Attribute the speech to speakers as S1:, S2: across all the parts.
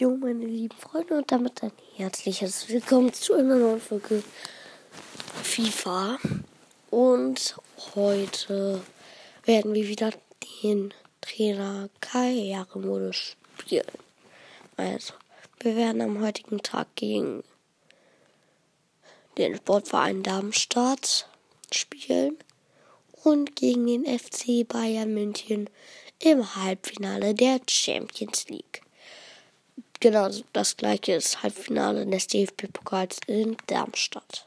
S1: Jo, meine lieben Freunde, und damit ein herzliches Willkommen zu einer neuen Folge FIFA. Und heute werden wir wieder den Trainer Karrieremodus spielen. Also, wir werden am heutigen Tag gegen den Sportverein Darmstadt spielen und gegen den FC Bayern München im Halbfinale der Champions League. Genau das gleiche ist Halbfinale des DFB-Pokals in Darmstadt.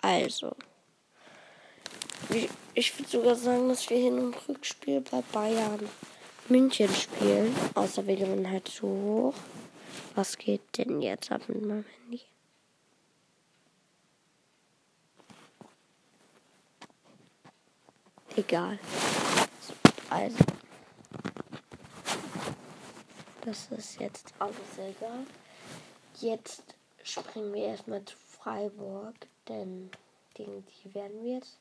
S1: Also, ich würde sogar sagen, dass wir Hin- und Rückspiel bei Bayern München spielen. Außer wir gewinnen halt so hoch. Was geht denn jetzt ab mit meinem Handy? Egal. Also. Das ist jetzt alles egal. Jetzt springen wir erstmal zu Freiburg, denn gegen die werden wir jetzt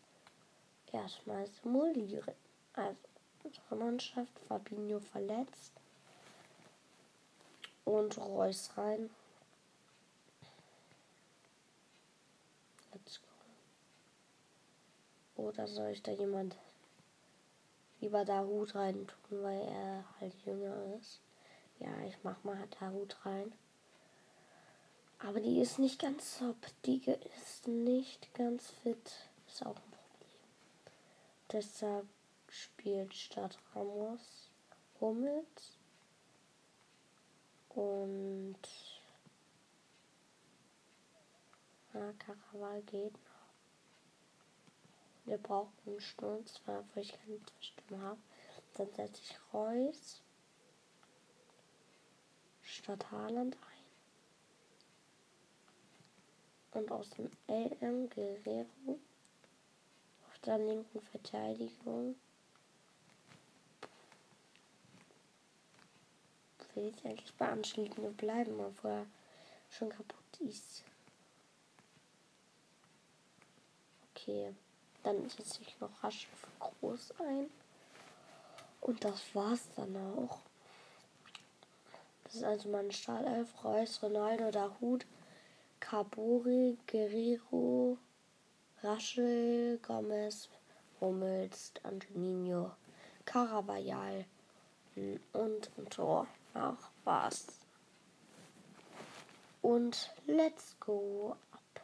S1: erstmal simulieren. Also, unsere Mannschaft, Fabinho verletzt und Reus rein. Let's go. Oder soll ich da jemand lieber da Hut rein tun, weil er halt jünger ist? Ja, ich mach mal da Hut rein. Aber die ist nicht ganz top. Die ist nicht ganz fit. Ist auch ein Problem. Deshalb spielt statt Ramos Hummels. Und ah, Karaval geht noch. Wir brauchen einen Sturm, zwar, wo ich keine Stimme habe. Dann setze ich Reus statt Haaland ein. Und aus dem LM Guerrero auf der linken Verteidigung will ich eigentlich bei Anschlägen bleiben, obwohl er schon kaputt ist. Okay, dann setze ich noch rasch für groß ein. Und das war's dann auch. Das ist also mein Startelf. Reus, Ronaldo, Dahut, Cabori, Guerrero, Raschel, Gomez, Hummels, Antonino, Carabajal und ein Tor. Ach, was. Und let's go ab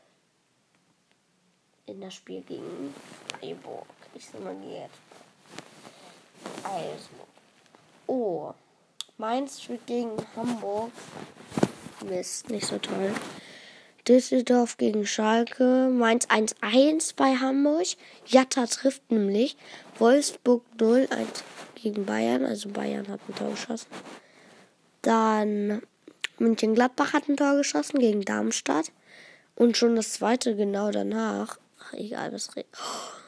S1: in das Spiel gegen Freiburg. Ich simuliere jetzt. Also. Oh. Mainz spielt gegen Hamburg. Mist, nicht so toll. Düsseldorf gegen Schalke. Mainz 1-1 bei Hamburg. Jatta trifft nämlich. Wolfsburg 0-1 gegen Bayern. Also Bayern hat ein Tor geschossen. Dann München-Gladbach hat ein Tor geschossen gegen Darmstadt. Und schon das zweite genau danach. Ach, egal, was redet. Oh.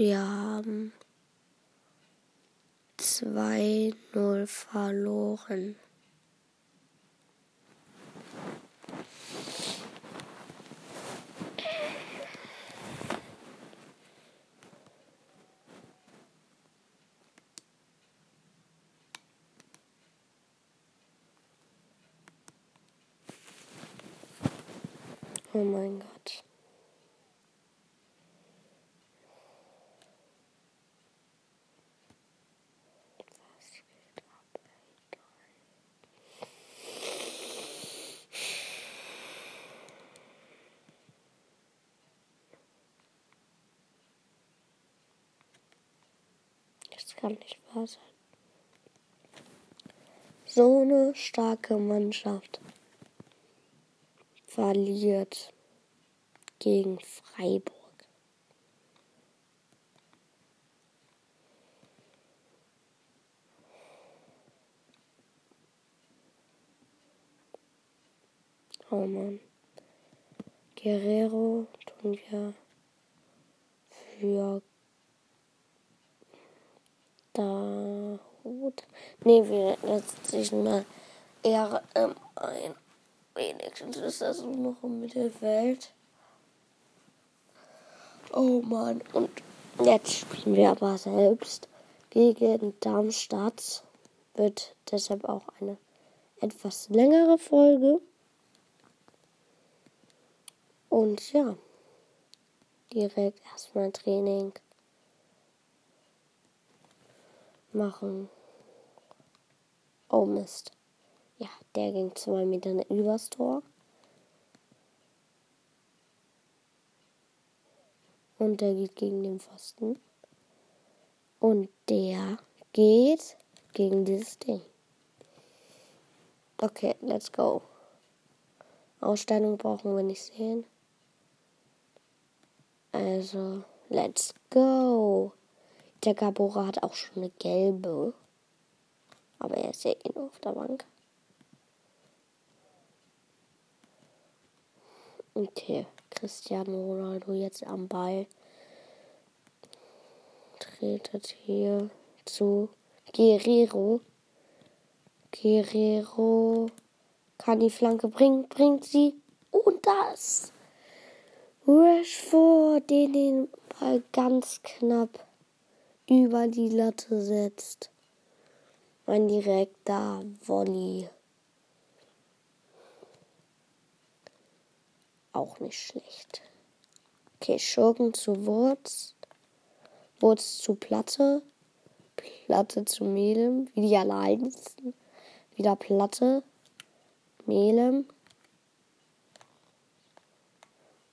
S1: Wir haben 2-0 verloren. Oh mein Gott. Das kann nicht wahr sein. So eine starke Mannschaft verliert gegen Freiburg. Oh Mann. Guerrero tun wir für da. Nee, wir setzen mal eher ein wenigstens ist das nur noch im Mittelfeld. Oh Mann. Und jetzt spielen wir aber selbst gegen Darmstadt. Wird deshalb auch eine etwas längere Folge. Und ja, direkt erstmal Training machen. Oh Mist. Ja, der ging zwei Meter übers Tor. Und der geht gegen den Pfosten. Und der geht gegen dieses Ding. Okay, let's go. Ausstellung brauchen wir nicht sehen. Also, let's go. Der Gabora hat auch schon eine gelbe. Aber er ist ja eh nur auf der Bank. Okay, Cristiano Ronaldo jetzt am Ball. Tretet hier zu Guerrero. Guerrero kann die Flanke bringen, bringt sie. Und das. Rashford, den den Ball ganz knapp über die Latte setzt. Ein direkter Volley. Auch nicht schlecht. Okay, Schurken zu Wurz. Wurz zu Platte. Platte zu Melem. Wie die allein Wieder Platte. Melem.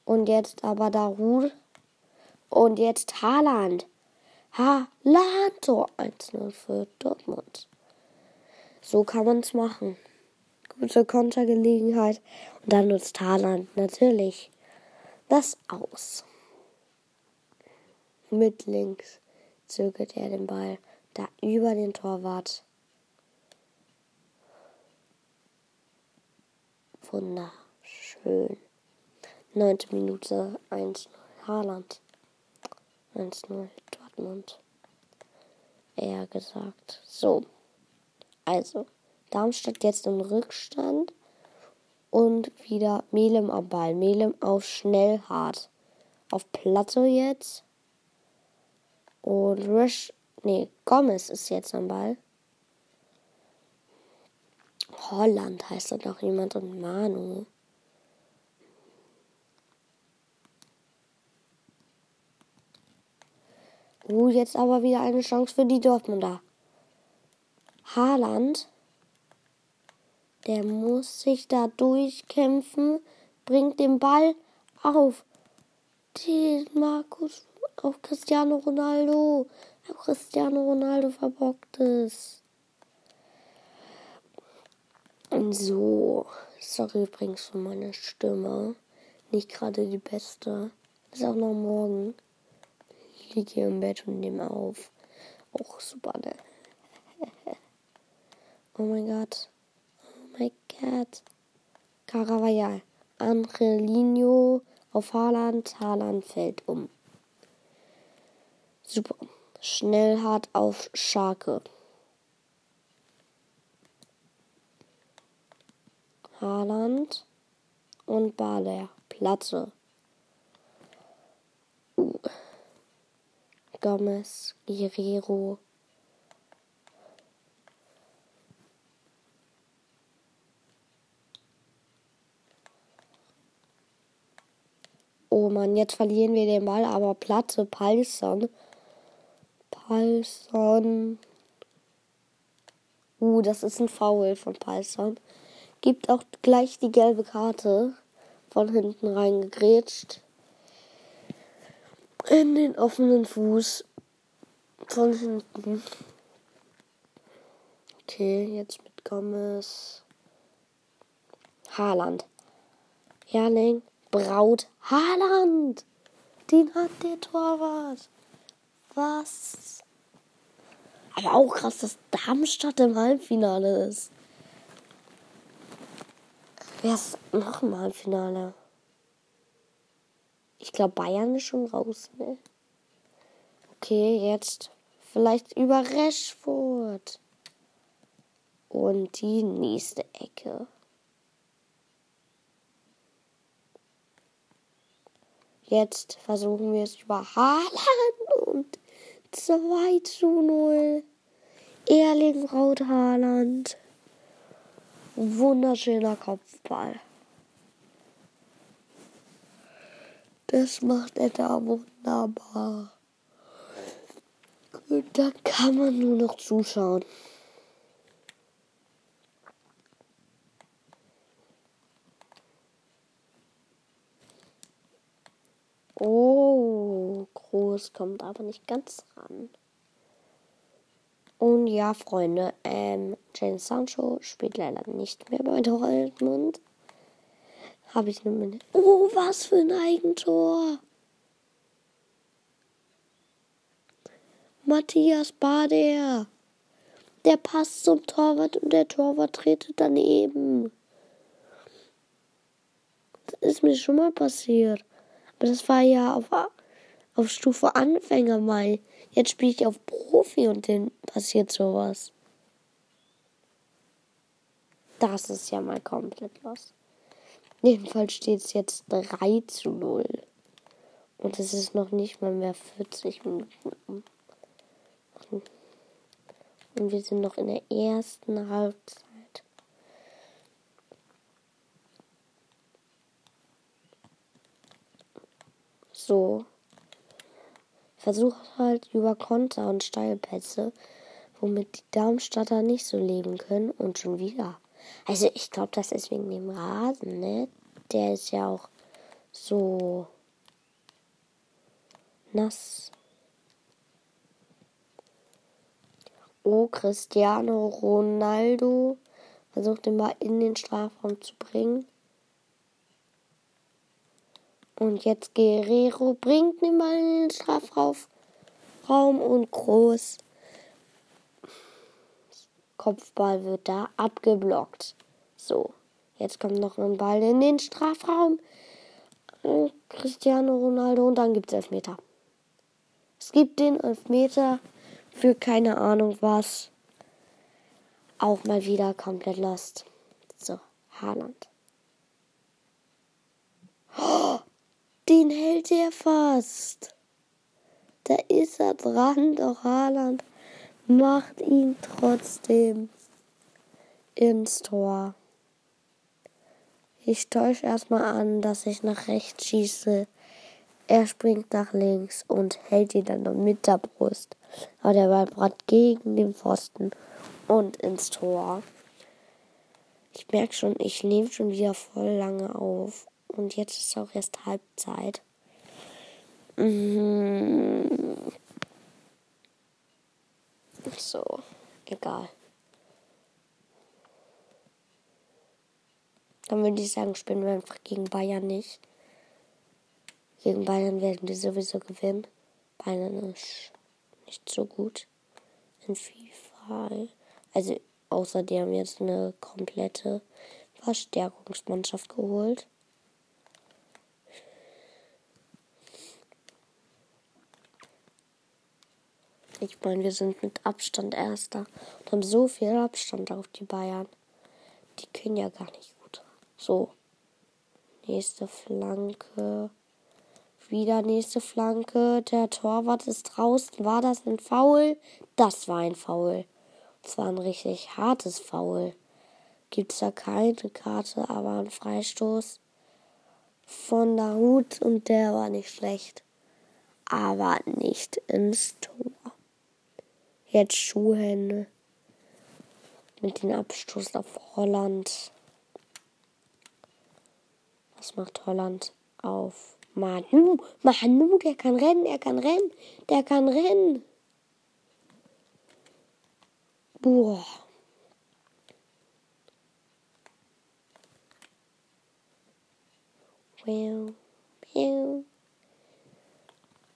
S1: Und jetzt aber Darud. Und jetzt Haaland. Haaland. Tor 1-0 für Dortmund. So kann man es machen gute Kontergelegenheit. Und dann nutzt Haaland natürlich das aus. Mit links zögert er den Ball da über den Torwart. Wunderschön. Neunte Minute 1-0 Haaland. 1-0 Dortmund. Eher gesagt. So. Also. Darmstadt jetzt im Rückstand. Und wieder Melem am Ball. Melem auf schnell hart. Auf Platte jetzt. Und Rush. Nee, Gomez ist jetzt am Ball. Holland heißt da noch jemand und Manu. Uh, jetzt aber wieder eine Chance für die Dortmunder. Haaland der muss sich da durchkämpfen, bringt den Ball auf den Markus, auf Cristiano Ronaldo. Auf Cristiano Ronaldo verbockt es. So, sorry übrigens für meine Stimme. Nicht gerade die beste. Ist auch noch morgen. Ich liege hier im Bett und nehme auf. Auch super, ne? oh mein Gott my God. Caravajal. Angelino auf Haaland. Haaland fällt um. Super. Schnell hart auf Scharke. Haaland und Baler. Platte. Gomez, Guerrero, Oh Mann, jetzt verlieren wir den Ball, aber Platte, Palsson. Palsson. Uh, das ist ein Foul von Palsson. Gibt auch gleich die gelbe Karte. Von hinten reingegrätscht. In den offenen Fuß. Von hinten. Okay, jetzt mit Gomez. Haaland. Herrling. Braut Haaland. Den hat der Torwart. Was? Aber auch krass, dass Darmstadt im Halbfinale ist. Wer ist noch im Halbfinale? Ich glaube, Bayern ist schon raus, ne? Okay, jetzt vielleicht über Rashford. Und die nächste Ecke. Jetzt versuchen wir es über Haaland und 2 zu 0. Erling Braut Haaland. Wunderschöner Kopfball. Das macht er da wunderbar. Und dann kann man nur noch zuschauen. Oh, groß kommt aber nicht ganz ran. Und ja, Freunde, ähm, Jane Sancho spielt leider nicht mehr bei Dortmund. Habe ich nur mit. Oh, was für ein Eigentor! Matthias Bader. Der passt zum Torwart und der Torwart tretet daneben. Das ist mir schon mal passiert. Aber das war ja auf, auf Stufe Anfänger mal. Jetzt spiele ich auf Profi und dann passiert sowas. Das ist ja mal komplett los. Jedenfalls steht es jetzt 3 zu 0. Und es ist noch nicht mal mehr 40 Minuten. Und wir sind noch in der ersten Halbzeit. So. Versuche halt über Konter und Steilpässe, womit die Darmstadter nicht so leben können. Und schon wieder. Also ich glaube, das ist wegen dem Rasen, ne? Der ist ja auch so nass. Oh, Cristiano Ronaldo versucht den Ball in den Strafraum zu bringen. Und jetzt Guerrero bringt den Ball in den Strafraum und groß. Kopfball wird da abgeblockt. So, jetzt kommt noch ein Ball in den Strafraum. Cristiano Ronaldo und dann gibt es Elfmeter. Es gibt den Elfmeter für keine Ahnung was. Auch mal wieder komplett lost. So, Haaland. Oh, den hält er fast. Da ist er dran, doch Haaland macht ihn trotzdem ins Tor. Ich täusche erstmal an, dass ich nach rechts schieße. Er springt nach links und hält ihn dann mit der Brust. Aber der Ball brat gegen den Pfosten und ins Tor. Ich merke schon, ich nehme schon wieder voll lange auf. Und jetzt ist auch erst Halbzeit. Mhm. So, egal. Dann würde ich sagen, spielen wir einfach gegen Bayern nicht. Gegen Bayern werden wir sowieso gewinnen. Bayern ist nicht so gut in FIFA. Also außer die haben jetzt eine komplette Verstärkungsmannschaft geholt. Ich meine, wir sind mit Abstand Erster und haben so viel Abstand auf die Bayern. Die können ja gar nicht gut. So. Nächste Flanke. Wieder nächste Flanke. Der Torwart ist draußen. War das ein Foul? Das war ein Foul. Und zwar ein richtig hartes Foul. Gibt es da keine Karte, aber ein Freistoß von der Hut und der war nicht schlecht. Aber nicht ins Tor. Jetzt Schuhhände. Mit dem Abstoß auf Holland. Was macht Holland auf? Manu, Manu, der kann rennen, er kann rennen, der kann rennen. Boah.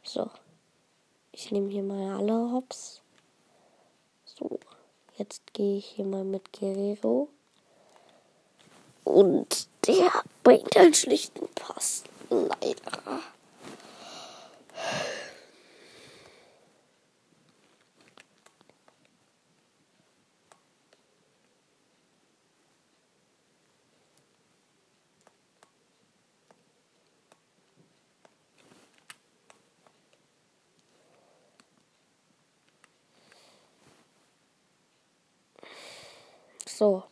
S1: So. Ich nehme hier mal alle Hops. So. Jetzt gehe ich hier mal mit Guerrero. Und der bringt einen schlichten Pass. Leider. So.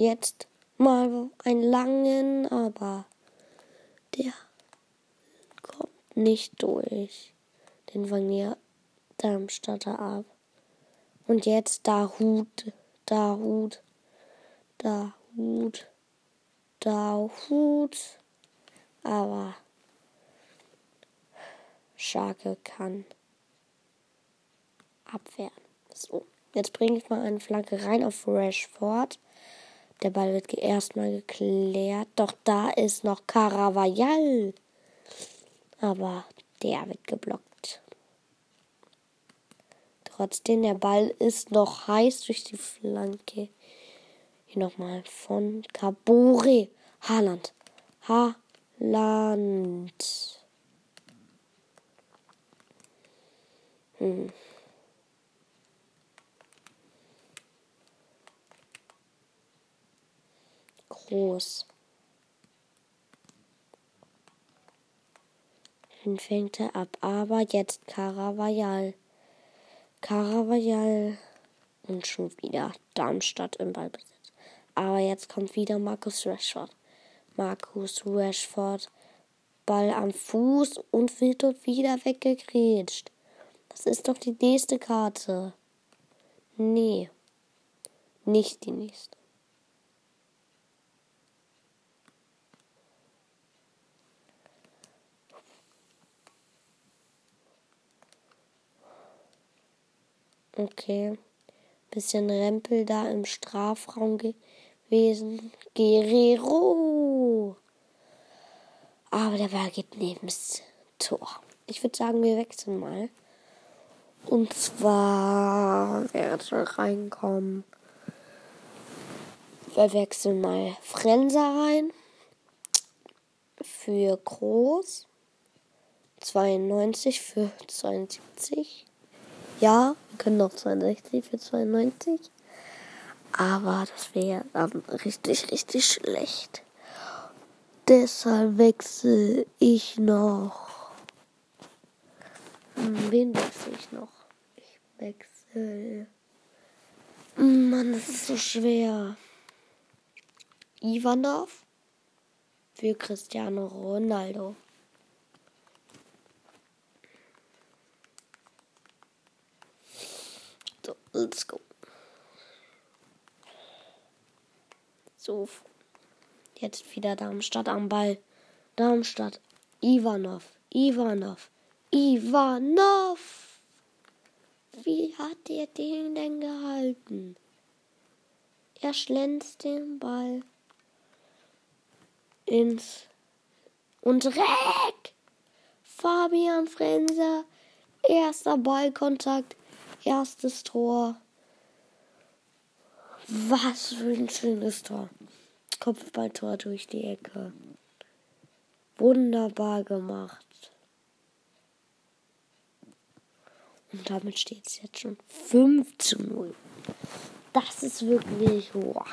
S1: Jetzt mal einen langen, aber der kommt nicht durch. Den fangen wir Darmstadter ab. Und jetzt da Hut, da Hut, da Hut, da Hut. Aber Scharke kann abwehren. So, jetzt bringe ich mal eine Flanke rein auf Rashford. Der Ball wird erstmal geklärt. Doch da ist noch Caravajal. Aber der wird geblockt. Trotzdem, der Ball ist noch heiß durch die Flanke. Hier nochmal von Cabore. Haaland. Haaland. Hm. Groß. Den fängt er ab, aber jetzt Caravajal. Caravajal und schon wieder Darmstadt im Ballbesitz. Aber jetzt kommt wieder Markus Rashford. Markus Rashford, Ball am Fuß und wird dort wieder weggegrätscht. Das ist doch die nächste Karte. Nee, nicht die nächste. Okay. Bisschen Rempel da im Strafraum gewesen. Guerrero. Aber der Ball geht neben das Tor. Ich würde sagen, wir wechseln mal. Und zwar, wer soll reinkommen? Wir wechseln mal Frenzer rein. Für Groß. 92 für 72. Ja, wir können noch 62 für 92. Aber das wäre dann richtig, richtig schlecht. Deshalb wechsle ich noch hm, wen wechsle ich noch? Ich wechsle. Mann, das ist so schwer. Ivanov für Cristiano Ronaldo. So, let's go. So, jetzt wieder Darmstadt am Ball. Darmstadt, Ivanov, Ivanov. Ivanov! Wie hat er den denn gehalten? Er schlänzt den Ball ins und Reck! Fabian Frenzer, erster Ballkontakt, erstes Tor. Was für ein schönes Tor. Kopfballtor durch die Ecke. Wunderbar gemacht. Und damit steht es jetzt schon 5 zu 0. Das ist wirklich boah,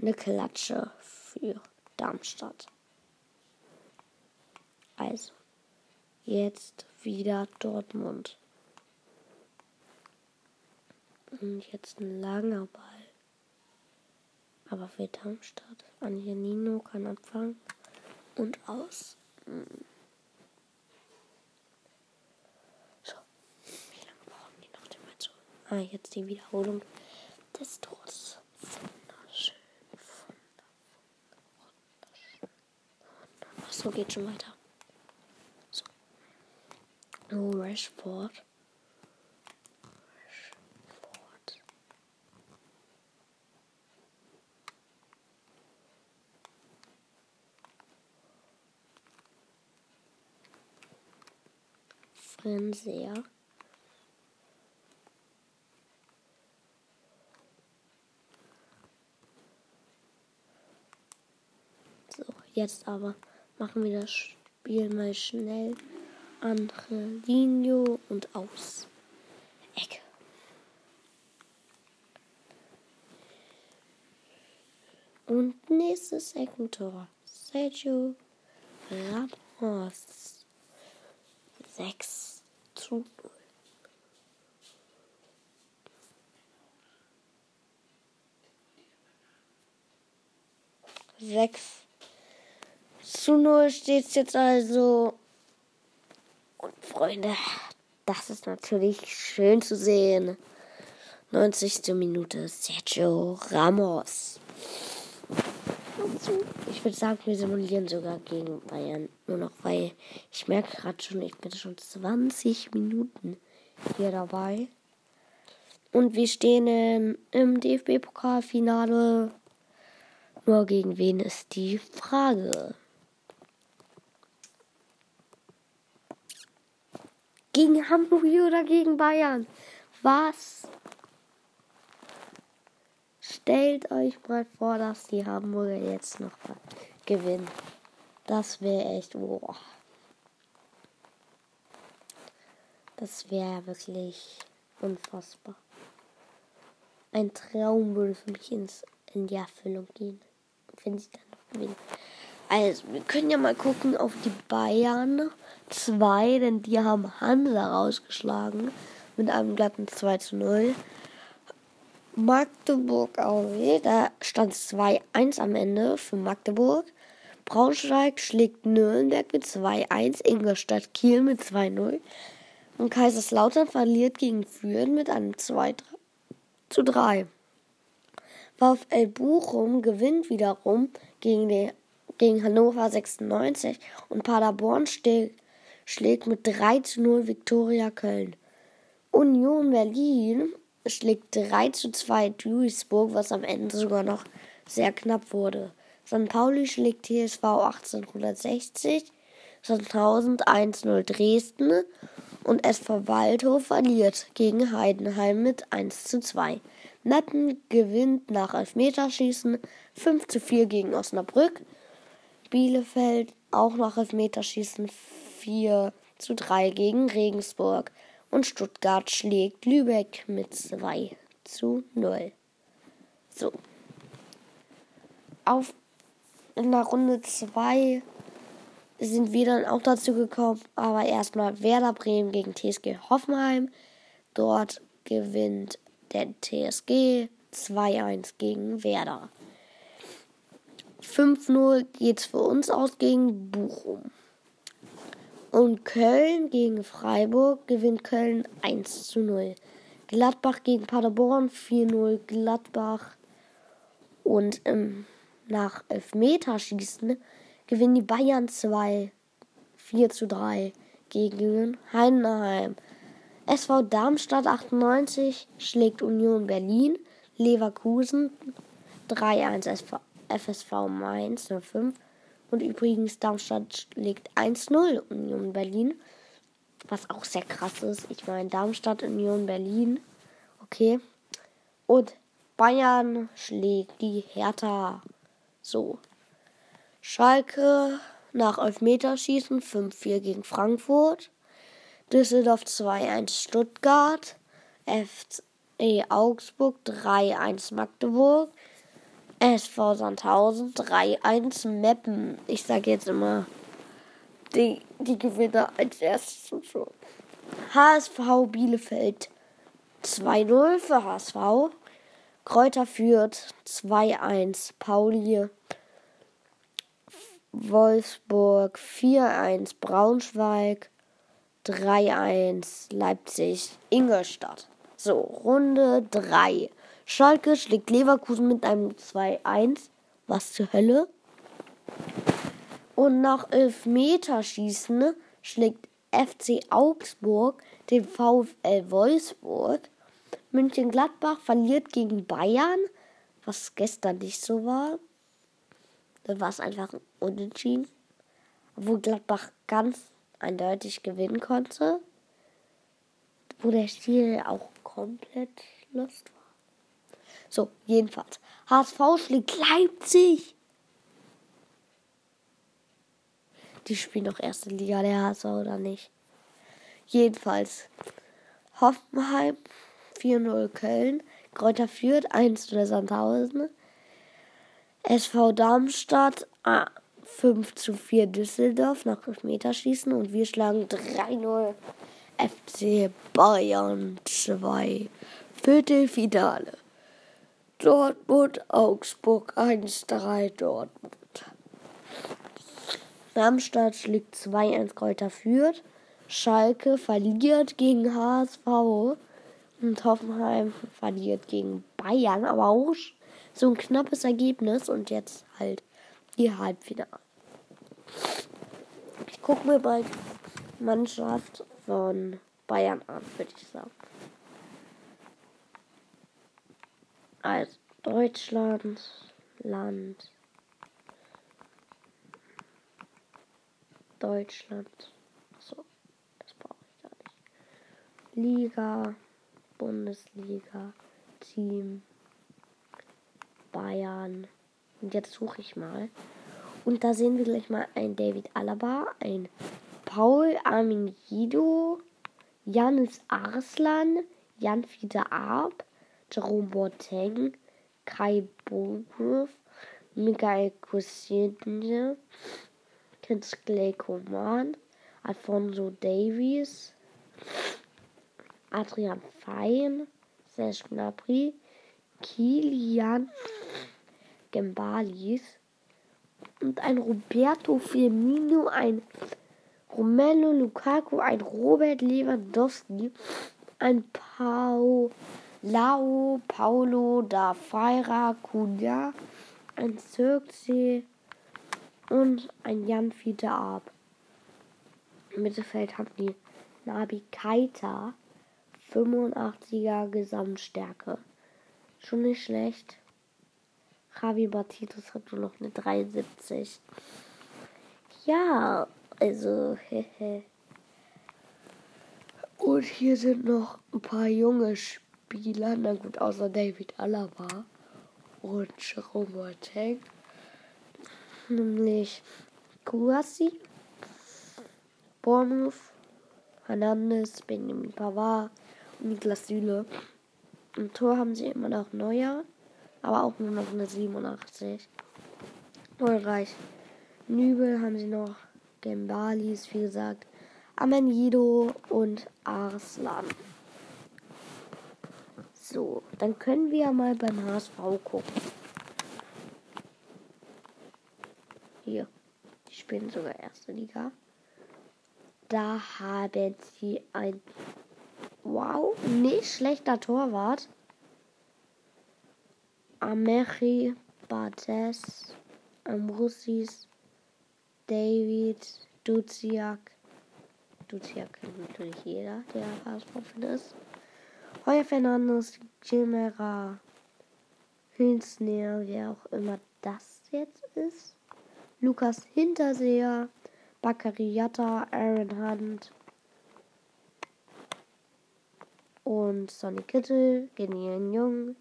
S1: eine Klatsche für Darmstadt. Also, jetzt wieder Dortmund. Und jetzt ein langer Ball. Aber für Darmstadt. Angelino kann anfangen und aus. Hm. Ah, jetzt die Wiederholung des Tors. Wunderschön. Wunderschön. Ach so, geht schon weiter. So. Oh, Rashford. Rashford. Fernseher. Jetzt aber machen wir das Spiel mal schnell. Angelino und aus. Ecke. Und nächstes Eckentor. Sergio Ramos. 6 zu 0. Sechs zu null steht es jetzt also und Freunde, das ist natürlich schön zu sehen. 90. Minute Sergio Ramos. Ich würde sagen, wir simulieren sogar gegen Bayern. Nur noch, weil ich merke gerade schon, ich bin schon 20 Minuten hier dabei. Und wir stehen im DFB-Pokalfinale. Nur gegen wen ist die Frage? Gegen Hamburg oder gegen Bayern? Was? Stellt euch mal vor, dass die Hamburger jetzt noch mal gewinnen. Das wäre echt, boah. Das wäre wirklich unfassbar. Ein Traum würde für mich ins, in die Erfüllung gehen. Wenn sie dann noch gewinnen. Also, wir können ja mal gucken auf die Bayern 2, denn die haben Hansa rausgeschlagen mit einem glatten 2 zu 0. Magdeburg AW, da stand 2-1 am Ende für Magdeburg. Braunschweig schlägt Nürnberg mit 2-1, Ingolstadt Kiel mit 2-0. Und Kaiserslautern verliert gegen Führen mit einem 2 zu 3. VfL Bochum gewinnt wiederum gegen, die, gegen Hannover 96 und Paderborn schlägt mit 3 zu 0 Viktoria Köln. Union Berlin schlägt 3 zu 2 Duisburg, was am Ende sogar noch sehr knapp wurde. St. Pauli schlägt TSV 1860, Sandhausen 1-0 Dresden und SV Waldhof verliert gegen Heidenheim mit 1 zu 2. Meppen gewinnt nach Elfmeterschießen 5 zu 4 gegen Osnabrück. Bielefeld auch nach Elfmeterschießen 4 zu 3 gegen Regensburg. Und Stuttgart schlägt Lübeck mit 2 zu 0. So. Auf in der Runde 2 sind wir dann auch dazu gekommen. Aber erstmal Werder Bremen gegen TSG Hoffenheim. Dort gewinnt der TSG 2-1 gegen Werder. 5-0 geht es für uns aus gegen Bochum. Und Köln gegen Freiburg gewinnt Köln 1 zu 0. Gladbach gegen Paderborn 4-0 Gladbach. Und ähm, nach Elfmeterschießen gewinnen die Bayern 2 4 zu 3 gegen Heidenheim. SV Darmstadt 98 schlägt Union Berlin, Leverkusen 3-1 FSV Mainz 05 und übrigens Darmstadt schlägt 1-0 Union Berlin, was auch sehr krass ist. Ich meine Darmstadt Union Berlin, okay. Und Bayern schlägt die Hertha. So, Schalke nach Elfmeterschießen 5-4 gegen Frankfurt. Düsseldorf 2-1 Stuttgart. FC Augsburg 3-1 Magdeburg. SV Sandhausen 3-1 Meppen. Ich sage jetzt immer die, die Gewinner als erstes schon. HSV Bielefeld 2-0 für HSV. Kräuter führt 2-1 Pauli. Wolfsburg 4-1 Braunschweig, 3-1 Leipzig Ingolstadt. So, Runde 3. Schalke schlägt Leverkusen mit einem 2-1. Was zur Hölle? Und nach Elfmeterschießen schlägt FC Augsburg den VfL Wolfsburg. München-Gladbach verliert gegen Bayern, was gestern nicht so war. Dann war es einfach ein Unentschieden. Wo Gladbach ganz eindeutig gewinnen konnte. Wo der Stil auch komplett lost war. So, jedenfalls. HSV schlägt Leipzig. Die spielen doch erste Liga, der HSV oder nicht. Jedenfalls. Hoffenheim 4-0 Köln. Kräuter führt 1-0 Sandhausen. SV Darmstadt ah, 5 zu 4 Düsseldorf nach Meterschießen und wir schlagen 3-0 FC Bayern 2 Viertelfinale. Dortmund, Augsburg 1-3 Dortmund. Darmstadt schlägt 2-1 Kräuter Fürth. Schalke verliert gegen HSV. Und Hoffenheim verliert gegen Bayern, aber auch so ein knappes Ergebnis. Und jetzt halt die Halbfinale. Ich gucke mir mal die Mannschaft von Bayern an, würde ich sagen. Also Deutschland, Land, Deutschland. So, das brauche ich gar nicht. Liga, Bundesliga, Team, Bayern. Und jetzt suche ich mal. Und da sehen wir gleich mal ein David Alaba, ein Paul Armin Guido, Janis Arslan, Jan Fiete Arp, Jerome Boateng, Kai Bourgouf, Michael Cousinho, Kinsley Coman, Alfonso Davies, Adrian Fein, Serge Gnabry, Kilian Gembalis und ein Roberto Firmino, ein Romelu Lukaku, ein Robert Lewandowski, ein Pau Lao Paulo da Feira Cunha, ein Zirkzee und ein Jan Fiete Ab. Im Mittelfeld haben die Nabi Keita 85er Gesamtstärke. Schon nicht schlecht. Javi Batitus hat nur noch eine 73. Ja, also, hehe. Und hier sind noch ein paar junge Spieler. Na gut, außer David Alaba und Jerome Boateng. Nämlich Kouassi, Bournemouth, Hernandez, Benjamin Pavard und Niklas Süle. Im Tor haben sie immer noch Neuer, aber auch nur noch eine 87. Ulreich. Nübel haben sie noch Gembalis, wie gesagt, Amenido und Arslan. So, dann können wir mal beim HSV gucken. Hier, die spielen sogar erste Liga. Da haben sie ein wow, nicht schlechter Torwart. Amechi Bartes, Ambrossis, David, Duziak. Duziak kennt natürlich jeder, der HSV-Fan ist. Heuer Fernandes, Chimera, Hilsner, wer auch immer das jetzt ist. Lukas Hinterseher, Bakariata, Aaron Hunt und Sonny Kittel, Genial Jung,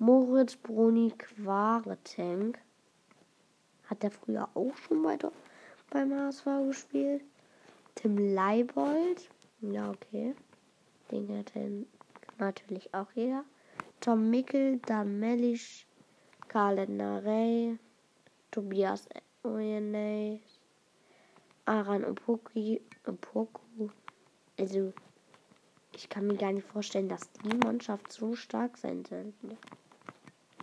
S1: Moritz Bruni Quaretank. Hat der früher auch schon weiter beim HSV gespielt? Tim Leibold. Ja, okay. Den kennt natürlich auch jeder. Tom Mickel, Dan Mellisch, Karl Narey, Tobias Oyenay, Aran Opoku. Also, ich kann mir gar nicht vorstellen, dass die Mannschaft so stark sein sollte.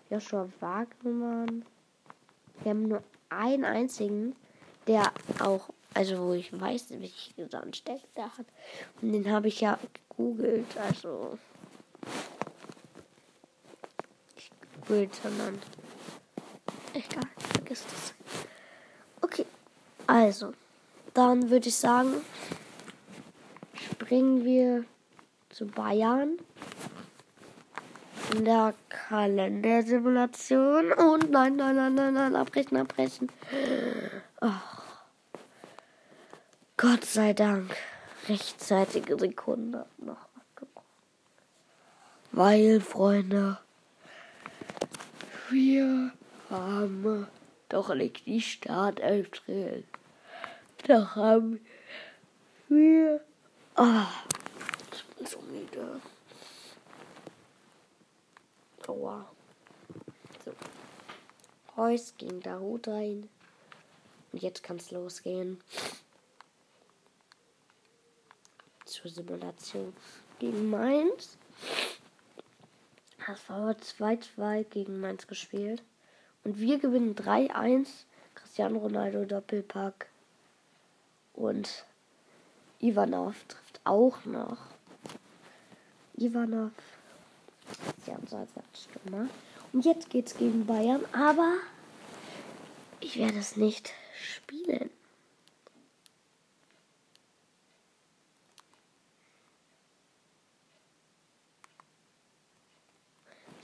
S1: Joshua Wagnermann. Wir haben nur einen einzigen, der auch, also wo ich weiß, welche Gesamtstärke der hat. Und den habe ich ja gegoogelt, also. Gegoogelt, sondern. Egal, vergiss das. Okay, also. Dann würde ich sagen, springen wir zu Bayern in der Kalendersimulation. Und nein, nein, nein, nein, nein, abbrechen, abbrechen. Oh. Gott sei Dank. Rechtzeitige Sekunde noch abgebrochen. Weil, Freunde, wir haben doch nicht die Startelf drin. Doch haben wir. Ah, ich bin so müde. Aua. So. Reus ging da Hut rein. Und jetzt kann es losgehen. Zur Simulation gegen Mainz. War aber 2-2 gegen Mainz gespielt. Und wir gewinnen 3-1. Cristiano Ronaldo Doppelpack. Und Ivanov trifft auch noch. Ivanov. Ja, unser Ersatzstürmer. Und jetzt geht's gegen Bayern. Aber ich werde es nicht spielen.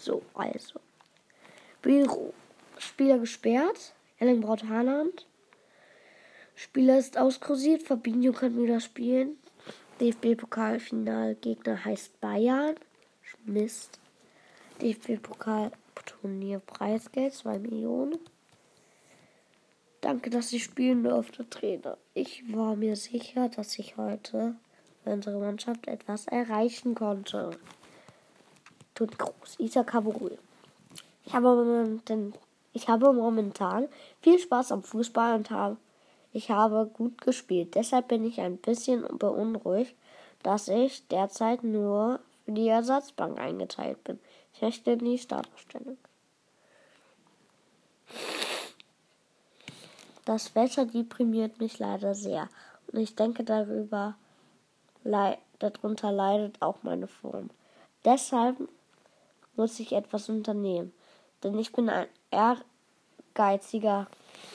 S1: So, also. Büro. Spieler gesperrt. Erlingbraut Haaland. Spieler ist auskursiert. Fabinho kann wieder spielen. DFB-Pokalfinalgegner heißt Bayern. Mist. DFB-Pokal-Turnier Preisgeld 2 Millionen. Danke, dass ich spielen durfte, Trainer. Ich war mir sicher, dass ich heute für unsere Mannschaft etwas erreichen konnte. Tut groß. Isa Kabul. Ich habe momentan, ich habe momentan viel Spaß am Fußball und habe, ich habe gut gespielt. Deshalb bin ich ein bisschen beunruhigt, dass ich derzeit nur für die Ersatzbank eingeteilt bin. Ich möchte in die Startaufstellung. Das Wetter deprimiert mich leider sehr. Und ich denke darüber, darunter leidet auch meine Form. Deshalb muss ich etwas unternehmen. Denn ich bin ein ehrgeiziger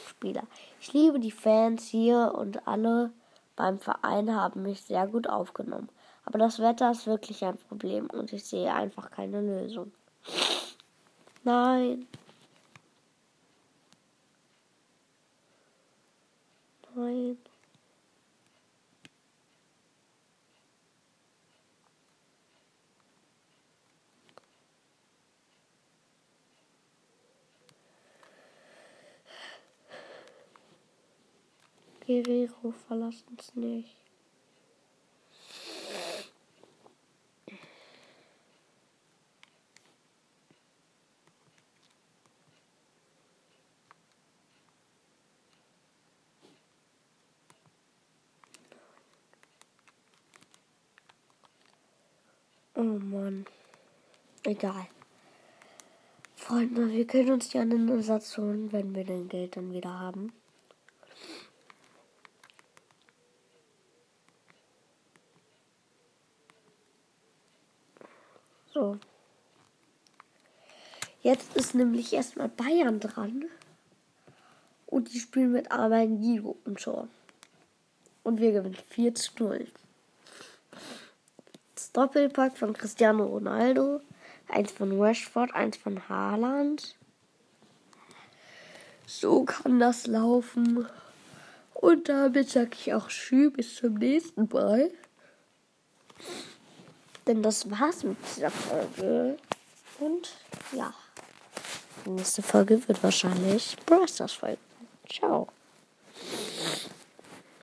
S1: Spieler. Ich liebe die Fans hier und alle beim Verein haben mich sehr gut aufgenommen. Aber das Wetter ist wirklich ein Problem und ich sehe einfach keine Lösung. Nein. Guerrero, verlass uns nicht. Oh Mann. Egal. Freunde, wir können uns ja einen Ersatz holen, wenn wir den Geld dann wieder haben. So. Jetzt ist nämlich erstmal Bayern dran. Und die spielen mit Armin Guido und schon. Und wir gewinnen 4 zu 0. Das Doppelpack von Cristiano Ronaldo. Eins von Rashford, eins von Haaland. So kann das laufen. Und damit sage ich auch Tschüss bis zum nächsten Mal. Denn das war's mit dieser Folge. Und ja, nächste Folge wird wahrscheinlich Brawl Stars Folge. Ciao.